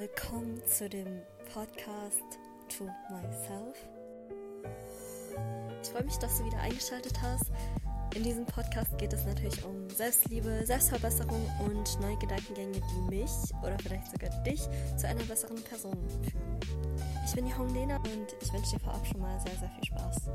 Willkommen zu dem Podcast To Myself. Ich freue mich, dass du wieder eingeschaltet hast. In diesem Podcast geht es natürlich um Selbstliebe, Selbstverbesserung und neue Gedankengänge, die mich oder vielleicht sogar dich zu einer besseren Person führen. Ich bin die Hong Lena und ich wünsche dir vorab schon mal sehr, sehr viel Spaß.